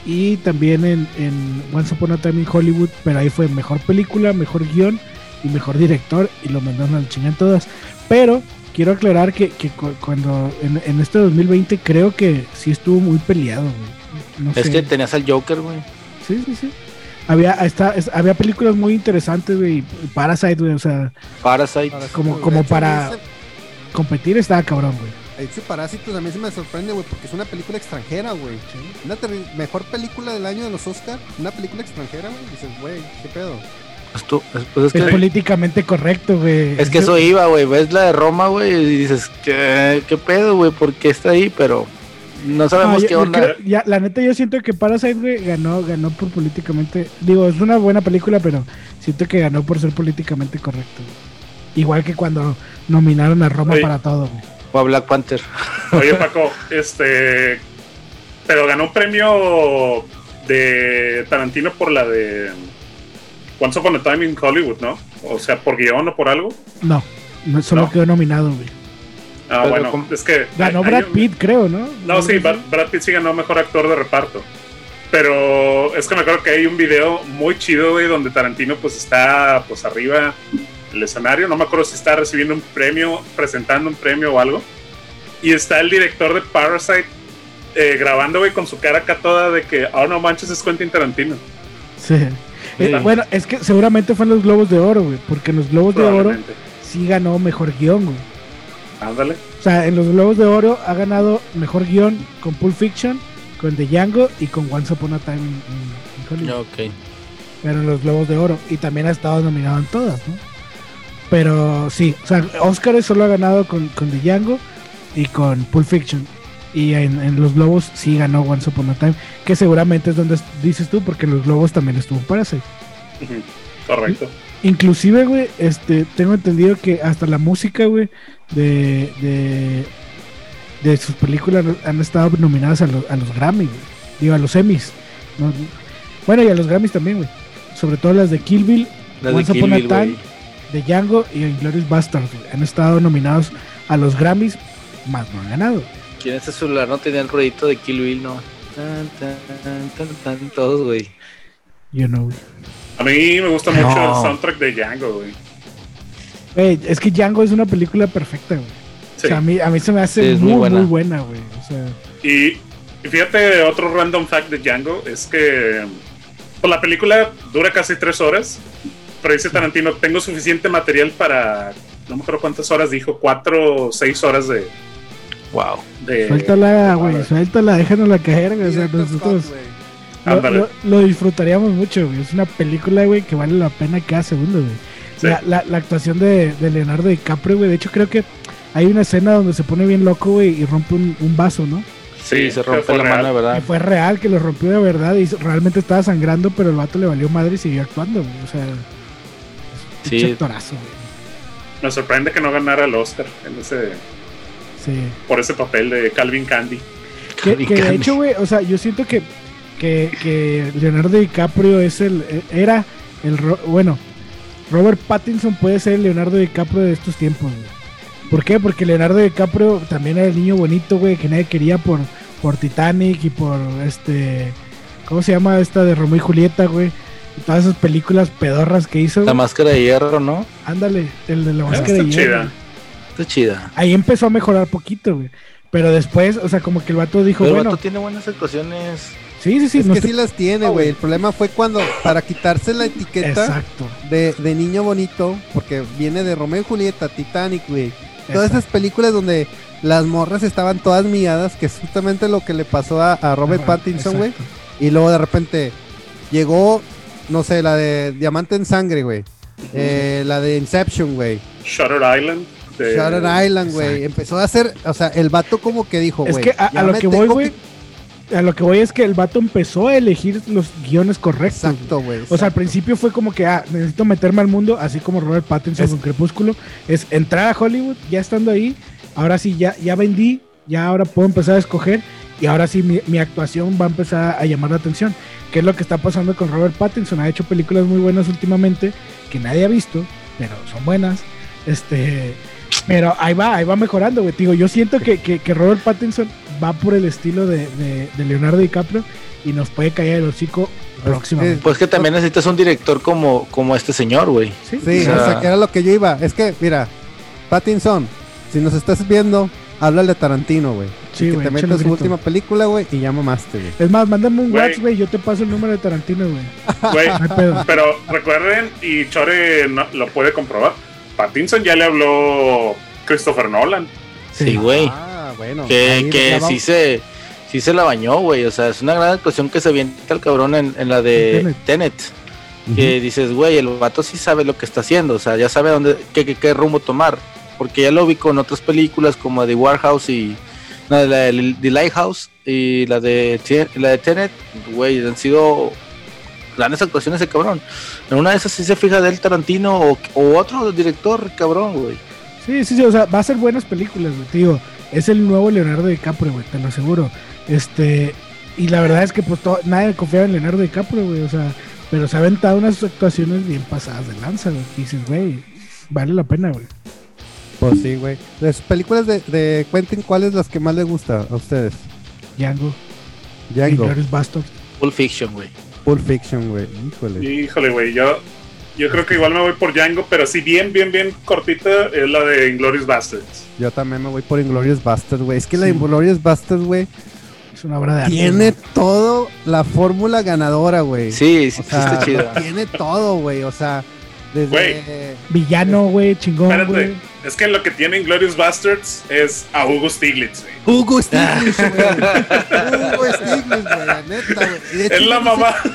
y también en, en Once Upon a Time in Hollywood, pero ahí fue mejor película, mejor guion y mejor director y lo mandaron al chingan todas. Pero quiero aclarar que, que cu- cuando en, en este 2020 creo que sí estuvo muy peleado, güey. No Es sé. que tenías al Joker, güey. Sí, sí, sí. había, está, es- había películas muy interesantes, güey. Parasite, güey, o sea, Parasite. Como- como hecho, para- competir estaba cabrón, güey. ese- Parásitos a mí se me sorprende, güey, porque es una película extranjera, güey. Una mejor película del año de los Oscars, una película extranjera, güey. Dices, güey, ¿qué pedo? Pues tú- es- pues es Es que, políticamente correcto, güey. es que eso iba, güey. Ves la de Roma, güey, y dices, ¿qué, qué pedo, güey? ¿Por qué está ahí? Pero no sabemos yo- qué yo onda. creo- ya, la neta, yo siento que Parasite, güey, ganó, ganó por políticamente. Digo, es una buena película, pero siento que ganó por ser políticamente correcto. güey. Igual que cuando nominaron a Roma Oye. para todo, güey. O a Black Panther. Oye, Paco, este. Pero ganó un premio de Tarantino por la de Once Upon a Time in Hollywood, ¿no? O sea, por guion o por algo. No, no solo No. quedó nominado, güey. Ah, Pero bueno, es que. Ganó hay- Brad hay un- Pitt, creo, ¿no? No, sí, Brad, Brad Pitt sí ganó mejor actor de reparto. Pero es que me acuerdo que hay un video muy chido, güey, donde Tarantino pues está pues arriba del escenario. No me acuerdo si está recibiendo un premio, presentando un premio o algo. Y está el director de Parasite eh, grabando, güey, con su cara acá toda de que, oh, no manches, es Quentin Tarantino. Sí. Sí. bueno, es que seguramente fue en los Globos de Oro, güey. Porque en los Globos de Oro sí ganó mejor guion, güey. Ándale. O sea, en los Globos de Oro ha ganado mejor guion con Pulp Fiction, con The Django y con Once Upon a Time in, in- in Hollywood. Ok. Pero en los Globos de Oro. Y también ha estado nominado en todas, ¿no? Pero sí, o sea, Oscar solo ha ganado con, con The Django y con Pulp Fiction. Y en, en los Globos sí ganó Once Upon a Time, que seguramente es donde es- dices tú, porque en los Globos también estuvo Parasite. Ujú. Correcto. Inclusive, güey, este, tengo entendido que hasta la música, güey, de, de, de sus películas han estado nominadas a, los- a los Grammy, güey. Digo, a los Emmys. ¿no? Bueno, y a los Grammys también, güey. Sobre todo las de Kill Bill, Las de Once Kill Upon a Time, de Django y Glorious Bastards, güey. Han estado nominados a los Grammys, más no han ganado. ¿Quién en ese celular no tenía el ruedito de Kill Bill, no? Tan, tan, tan, tan, todos, güey. You know, güey. A mí me gusta mucho No. el soundtrack de Django, güey. Güey, es que Django es una película perfecta, güey. Sí. O sea, a mí, a mí se me hace Sí, muy, muy muy buena. buena, güey. O sea, Y, y fíjate, otro random fact de Django es que pues, la película dura casi tres horas, pero dice Tarantino, tengo suficiente material para, no me acuerdo cuántas horas dijo, cuatro o seis horas de... Wow. de suéltala, güey, suéltala, déjanosla caer, güey. O sea, nosotros Scott, lo, Ándale. lo- lo disfrutaríamos mucho, güey. Es una película, güey, que vale la pena cada segundo, güey. Sí. La, la- la actuación de, de Leonardo DiCaprio, güey. De hecho, creo que hay una escena donde se pone bien loco, güey, y rompe un, un vaso, ¿no? Sí, se rompe la real. mano de Y verdad. fue real que lo rompió de verdad y realmente estaba sangrando, pero el vato le valió madre y siguió actuando, güey. O sea, es un Sí. pinche actorazo, güey. Me sorprende que no ganara el Oscar en ese, Sí. por ese papel de Calvin Candy. Que, de hecho, güey, o sea, yo siento que, que, que Leonardo DiCaprio es el. Era el. Bueno, Robert Pattinson puede ser el Leonardo DiCaprio de estos tiempos, güey. ¿Por qué? Porque Leonardo DiCaprio también era el niño bonito, güey, que nadie quería por, por Titanic y por este. ¿Cómo se llama esta de Romeo y Julieta, güey? Y todas esas películas pedorras que hizo. La güey. máscara de hierro, ¿no? Ándale, el de la Ah, máscara está de hierro, chida. Está chida. Ahí empezó a mejorar poquito, güey. Pero después, o sea, como que el vato dijo, Pero el bueno, vato tiene buenas actuaciones. sí, sí, sí, Es no que estoy- sí las tiene, güey. El problema fue cuando, para quitarse la etiqueta de, de niño bonito, porque viene de Romeo y Julieta, Titanic, güey. Todas esas películas donde las morras estaban todas miadas, que es justamente lo que le pasó a, a Robert Ajá, Pattinson, güey. Y luego de repente llegó, no sé, la de Diamante en Sangre, güey. Eh, la de Inception, güey. Shutter Island. Shutter Island, güey. Empezó a hacer, o sea, el vato como que dijo, Es güey. que a, lo que voy, güey, a lo que voy es que el vato empezó a elegir los guiones correctos. güey. Exacto, güey. O sea, al principio fue como que, ah, necesito meterme al mundo, así como Robert Pattinson Es- con Crepúsculo. Es entrar a Hollywood, ya estando ahí, ahora sí, ya, ya vendí, ya ahora puedo empezar a escoger y ahora sí mi, mi actuación va a empezar a llamar la atención. Que es lo que está pasando con Robert Pattinson. Ha hecho películas muy buenas últimamente que nadie ha visto, pero son buenas. Este, pero ahí va, ahí va mejorando, güey. Digo, yo siento que, que- que Robert Pattinson va por el estilo de, de- de Leonardo DiCaprio y nos puede caer el hocico próximamente. Pues que también necesitas un director como, como este señor, güey. Sí, Sí, O sea- o sea, que era lo que yo iba. Es que, mira, Pattinson, si nos estás viendo, háblale a Tarantino, güey. Sí, y que güey, te un su grito. última película, güey, y ya mamaste, güey. Es más, mándame un. WhatsApp, güey. Yo te paso el número de Tarantino, güey. Güey, No hay pedo. pero recuerden, y Chore no- lo puede comprobar, Pattinson ya le habló Christopher Nolan. Sí, güey. Ah, bueno. que que sí se sí se la bañó, güey. O sea, es una gran actuación que se avienta el cabrón en, en la de Tenet. Tenet. Que dices, güey, el vato sí sabe lo que está haciendo. O sea, ya sabe dónde, qué, qué, qué rumbo tomar. Porque ya lo vi con otras películas como The Warehouse y no, la de The Lighthouse y la de la de Tenet, güey, han sido grandes actuaciones de cabrón. En una de esas sí se fija del Tarantino o, o otro director, cabrón, güey. Sí, sí, sí, o sea, va a ser buenas películas, güey, digo. Es el nuevo Leonardo DiCaprio, güey, te lo aseguro. Este, y la verdad es que pues todo- nadie confiaba en Leonardo DiCaprio, güey, o sea, pero se ha aventado unas actuaciones bien pasadas de lanza, güey. Y dices, güey, vale la pena, güey. Pues sí, güey. De sus películas de, de Quentin, ¿cuál es las que más les gusta a ustedes? Django, Django, Inglourious. Pulp Fiction, güey. Pulp Fiction, güey. Híjole. Híjole, güey, yo, yo creo que igual me voy por Django, pero sí bien, bien, bien cortita es la de Inglorious Bastards. Yo también me voy por Inglorious Basterds, güey. Es que la Sí. Inglorious Basterds, güey, Es una obra de arte. tiene todo la fórmula ganadora, güey. Sí, sí, O sí sea, está chido. lo tiene todo, güey. O sea, desde. Güey. Villano, güey, chingón, Espérate, es que lo que tiene Inglorious Bastards es a Hugo Stiglitz, güey. Hugo Stiglitz, güey. Hugo Stiglitz, güey. La neta, güey. Y de hecho, Es la mamá.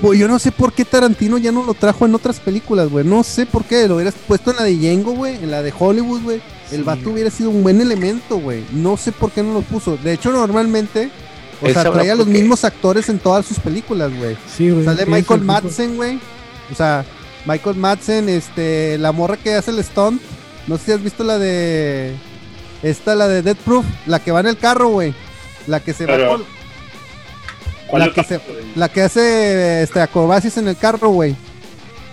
Güey, yo no sé por qué Tarantino ya no lo trajo en otras películas, güey. No sé por qué. Lo hubieras puesto en la de Django, güey. En la de Hollywood, güey. El Sí, vato hubiera sido un buen elemento, güey. No sé por qué no lo puso. De hecho, normalmente. O Él sea, traía los mismos actores en todas sus películas, güey. Sí, güey. Sale Michael Madsen, güey. O sea, Michael Madsen, este, la morra que hace el stunt. No sé si has visto la de. Esta, la de Dead Proof, la que va en el carro, güey. La que se va con- ¿Cuál la que se- La que hace este, acrobacias en el carro, güey.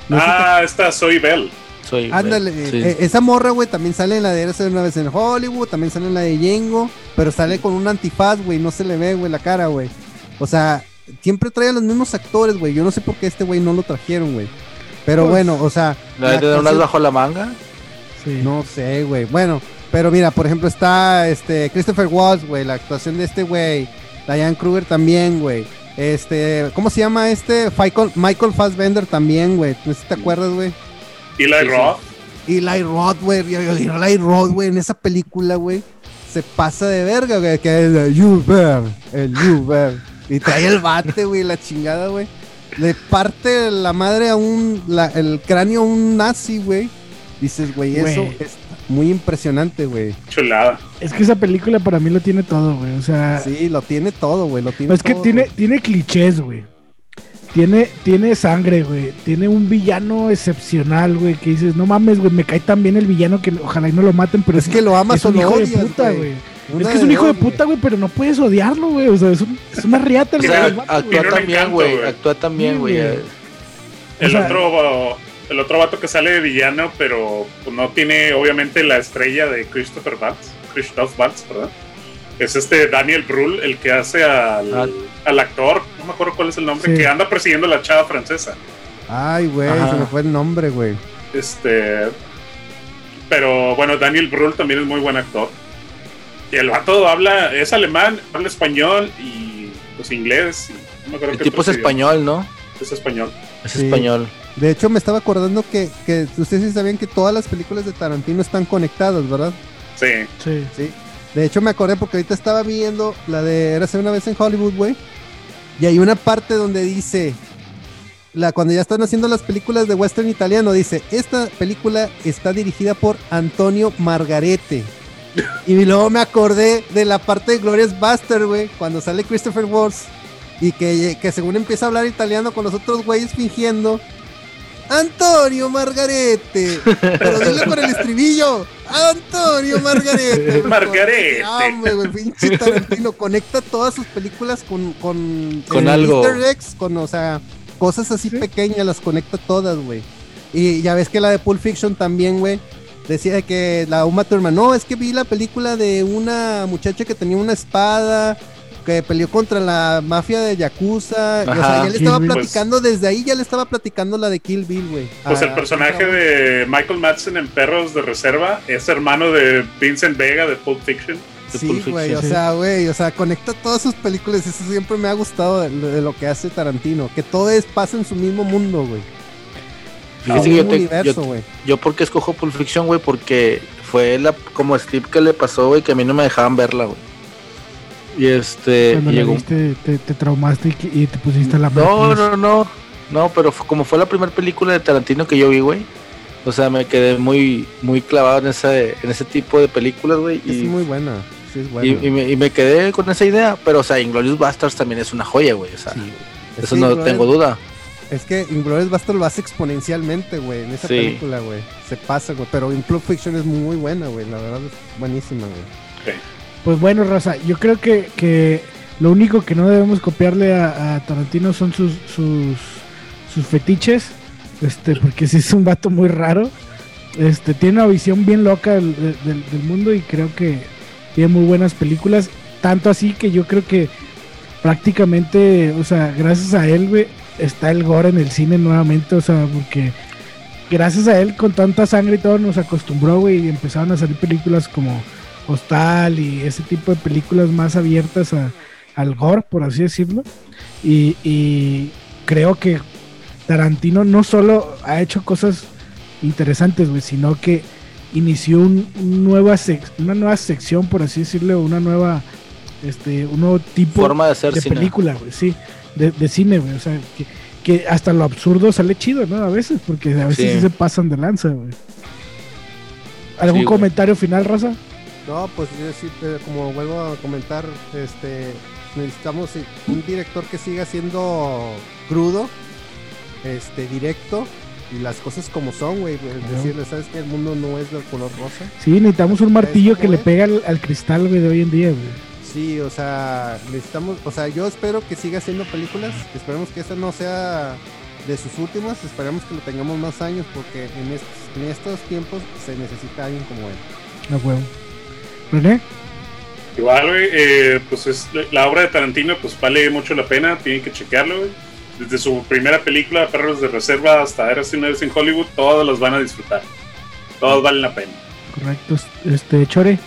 No sé si te- Ah, esta Soy Bell. Soy, Ándale, sí. eh, esa morra, güey, también sale en la de Érase una vez en Hollywood, también sale en la de Django, pero sale con un antifaz, güey, no se le ve, güey, la cara, güey. O sea, siempre trae a los mismos actores, güey. Yo no sé por qué este güey no lo trajeron, güey. Pero Pues, bueno, o sea, ¿La de unas actuación- bajo la manga? Sí. no sé, güey. Bueno, pero mira, por ejemplo, está este Christopher Waltz, güey, la actuación de este güey. Diane Kruger también, güey. Este, ¿cómo se llama este? Michael, Michael Fassbender también, güey. No sé si te acuerdas, güey. Eli. Roth. Eli Roth, güey. Eli Roth, güey, en esa película, güey. Se pasa de verga, güey. Que es el You Bear, el You Bear. Y trae el bate, güey, la chingada, güey. Le parte la madre a un. la- el cráneo a un nazi, güey. Dices, güey, eso es muy impresionante, güey. Chulada. Es que esa película para mí lo tiene todo, güey. O sea, Sí, lo tiene todo, güey. Lo tiene es que tiene, güey. tiene clichés, güey. Tiene, tiene sangre, güey. Tiene un villano excepcional, güey. Que dices, no mames, güey, me cae tan bien el villano que ojalá y no lo maten, pero Es que lo amas es o un lo hijo de puta, güey. Es que es un hijo de puta, güey, pero no puedes odiarlo, güey. O sea, es, un- es una riata el actúa un también, güey. Actúa también, güey. El sea- otro el otro vato que sale de villano, pero pues, no tiene obviamente la estrella de Christopher Waltz, Christoph Waltz, ¿verdad? Es este Daniel Brühl, el que hace al, Ah. Al actor, no me acuerdo cuál es el nombre, Sí. que anda persiguiendo a la chava francesa. Ay, güey, se me fue el nombre, güey. Este. Pero bueno, Daniel Brühl también es muy buen actor. Y el vato habla, es alemán, habla español y pues inglés. y no me acuerdo El qué tipo es idiomas. español, ¿no? Es español. Es Sí. español. De hecho, me estaba acordando que, que ustedes sí sabían que todas las películas de Tarantino están conectadas, ¿verdad? Sí. Sí. Sí. De hecho, me acordé porque ahorita estaba viendo la de Érase una vez en Hollywood, güey. Y hay una parte donde dice, la, cuando ya están haciendo las películas de western italiano, dice, esta película está dirigida por Antonio Margarete. y luego me acordé de la parte de Glorious Buster, güey, cuando sale Christopher Waltz y que, que según empieza a hablar italiano con los otros güeyes fingiendo. Antonio Margarete. Pero dile con el estribillo. Antonio Margarete. Margarete. Hombre, güey, pinche Tarantino. Conecta todas sus películas con. Con, Con eh, algo. Easter eggs, con, o sea, cosas así Sí. pequeñas, las conecta todas, güey. Y ya ves que la de Pulp Fiction también, güey. Decía que la Uma Thurman, no, es que vi la película de una muchacha que tenía una espada, que peleó contra la mafia de Yakuza. y, o sea, Ajá. ya le estaba Bill. platicando, desde ahí ya le estaba platicando la de Kill Bill, güey. Pues Ah, el personaje ah, de Michael Madsen en Perros de Reserva es hermano de Vincent Vega de Pulp Fiction. Sí, güey, o sea, güey, o sea, conecta todas sus películas, eso siempre me ha gustado de, lo que hace Tarantino, que todo es pasa en su mismo mundo, güey. yo, yo, porque escojo Pulp Fiction, güey, porque fue la como strip que le pasó, güey, que a mí no me dejaban verla, güey. Y este. Cuando llegó... te, te, traumaste y, te pusiste la No, no, no. No, pero como fue la primera película de Tarantino que yo vi, güey. O sea, me quedé muy, muy clavado en ese, en ese tipo de películas, güey. Es muy buena. Y, me, quedé con esa idea, pero o sea, Inglorious Bastards también es una joya, güey. O sea, eso no tengo duda. Es que Inglorious Bastards lo hace exponencialmente, güey, en esa película, güey. Se pasa, güey. Pero In Fiction es muy buena, güey. La verdad es buenísima, güey. Pues bueno, Raza, yo creo que, que lo único que no debemos copiarle a, Tarantino son sus, sus, sus fetiches. Este, porque sí es un vato muy raro. Este, tiene una visión bien loca del, del mundo y creo que tiene muy buenas películas. Tanto así que yo creo que prácticamente, o sea, gracias a él, está el gore en el cine nuevamente, o sea, porque gracias a él con tanta sangre y todo nos acostumbró, güey, y empezaron a salir películas como Hostal y ese tipo de películas más abiertas al gore, por así decirlo. Y, creo que Tarantino no solo ha hecho cosas interesantes, güey, sino que inició un, nueva una nueva sección, por así decirlo, una nueva, este, un nuevo tipo Forma de, hacer de película, güey, sí, de, cine, güey, o sea, que, hasta lo absurdo sale chido, ¿no? A veces, porque a veces sí. se pasan de lanza, güey. ¿Algún comentario final, Rosa? No, pues yo eh, como vuelvo a comentar, este, necesitamos un director que siga siendo crudo, este, directo, y las cosas como son, güey. Decirle, ¿sabes que El mundo no es de color rosa. Sí, necesitamos un martillo que le pega al, cristal, güey, de hoy en día, güey. Sí, o sea, necesitamos, o sea, yo espero que siga haciendo películas. Esperemos que esta no sea de sus últimas. Esperemos que lo tengamos más años porque en estos, en estos tiempos se necesita alguien como él. No, huevo. ¿René? Igual, güey, eh, pues es la obra de Tarantino, pues vale mucho la pena. Tienen que chequearlo, güey desde su primera película, Perros de Reserva, hasta Eras una vez en Hollywood, todos los van a disfrutar. Todos valen la pena. Correcto. Este, Chore.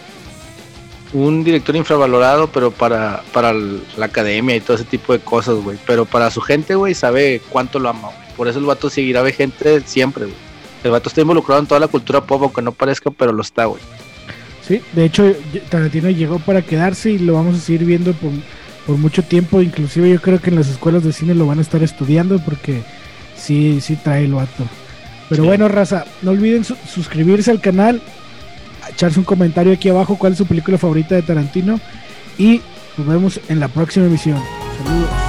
Un director infravalorado, pero para, para la academia y todo ese tipo de cosas, güey. Pero para su gente, güey, sabe cuánto lo ama, güey. Por eso el vato seguirá de gente siempre, güey. El vato está involucrado en toda la cultura pop, aunque no parezca, pero lo está, güey. Sí, de hecho, Tarantino llegó para quedarse y lo vamos a seguir viendo por por mucho tiempo, inclusive yo creo que en las escuelas de cine lo van a estar estudiando porque sí, sí trae el vato. Pero bueno, raza, no olviden suscribirse al canal, echarse un comentario aquí abajo cuál es su película favorita de Tarantino y nos vemos en la próxima emisión. Saludos.